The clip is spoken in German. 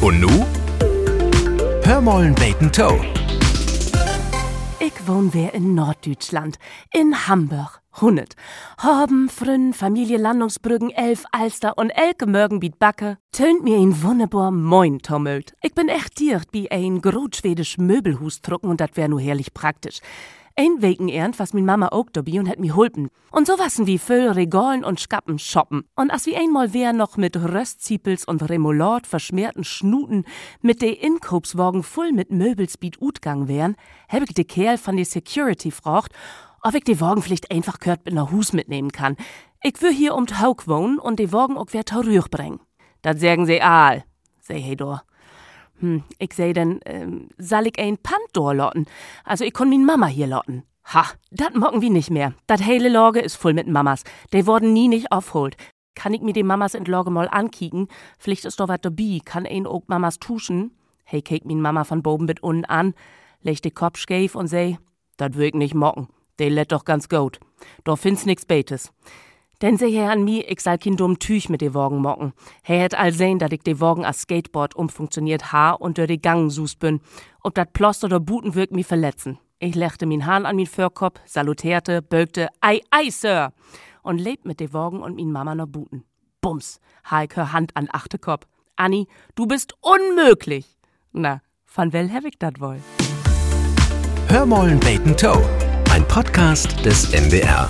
Und nu? Hör mollen beten Toe. Ich wohn wer in Norddeutschland, in Hamburg. Hunnet. Haben, Frünn, Familie Landungsbrüggen, Elf, Alster und Elke Mörgen biet Backe. Tönt mir ein wunderbar Moin tommelt. Ich bin echt diert wie ein grotschwedisch Möbelhus drucken und dat wär nur herrlich praktisch. Ein wegen ernt, was min Mama auch dabei und hat mi hulpen. Und so wassen wie Füll, Regalen und Skappen shoppen. Und as wie einmal wär noch mit Röstziepels und Remoulade verschmerten Schnuten mit de Inkopswagen voll mit Möbelsbiet utgang wären, hab ich de Kerl von de Security fragt, ob ich die Wagen vielleicht einfach kört mit ner Hus mitnehmen kann. Ich will hier um Hauk wohnen und die Wagen auch wer Taurüch bringen. Dat sagen sie all, sei hey do. Hm, ich seh denn, ähm, soll ich ein Pant lotten? Also ich kon min Mama hier lotten. Ha, dat mocken wie nicht mehr. Dat hele Lorge is voll mit Mamas. Die wurden nie nicht aufholt. Kann ich mir die Mamas in Lorge mal ankicken? Vielleicht ist doch wat dabei. Kann ein auch Mamas tuschen? Hey, kek min Mama von boben mit unten an, leg de Kopf schief und sei, dat würd ich nicht mocken. De let doch ganz gut. Doch find's nix Betes. Denn seh her an mi, ich sal kein dumm Tüch mit de Wogen mocken. He het all sehen, dat ich de Wogen as Skateboard umfunktioniert ha und durch de Gang sus bin. Ob dat Plost oder Buten wirkt mi verletzen. Ich lechte min Hahn an min Förkop, salutierte, bölkte, ei, ei, Sir! Und lebt mit de Wogen und min Mama noch Buten. Bums, ha ich hör Hand an achte Kopf. Anni, du bist unmöglich! Na, van wel hab ich dat wohl? Hör mollen beten Toe. Ein Podcast des NDR.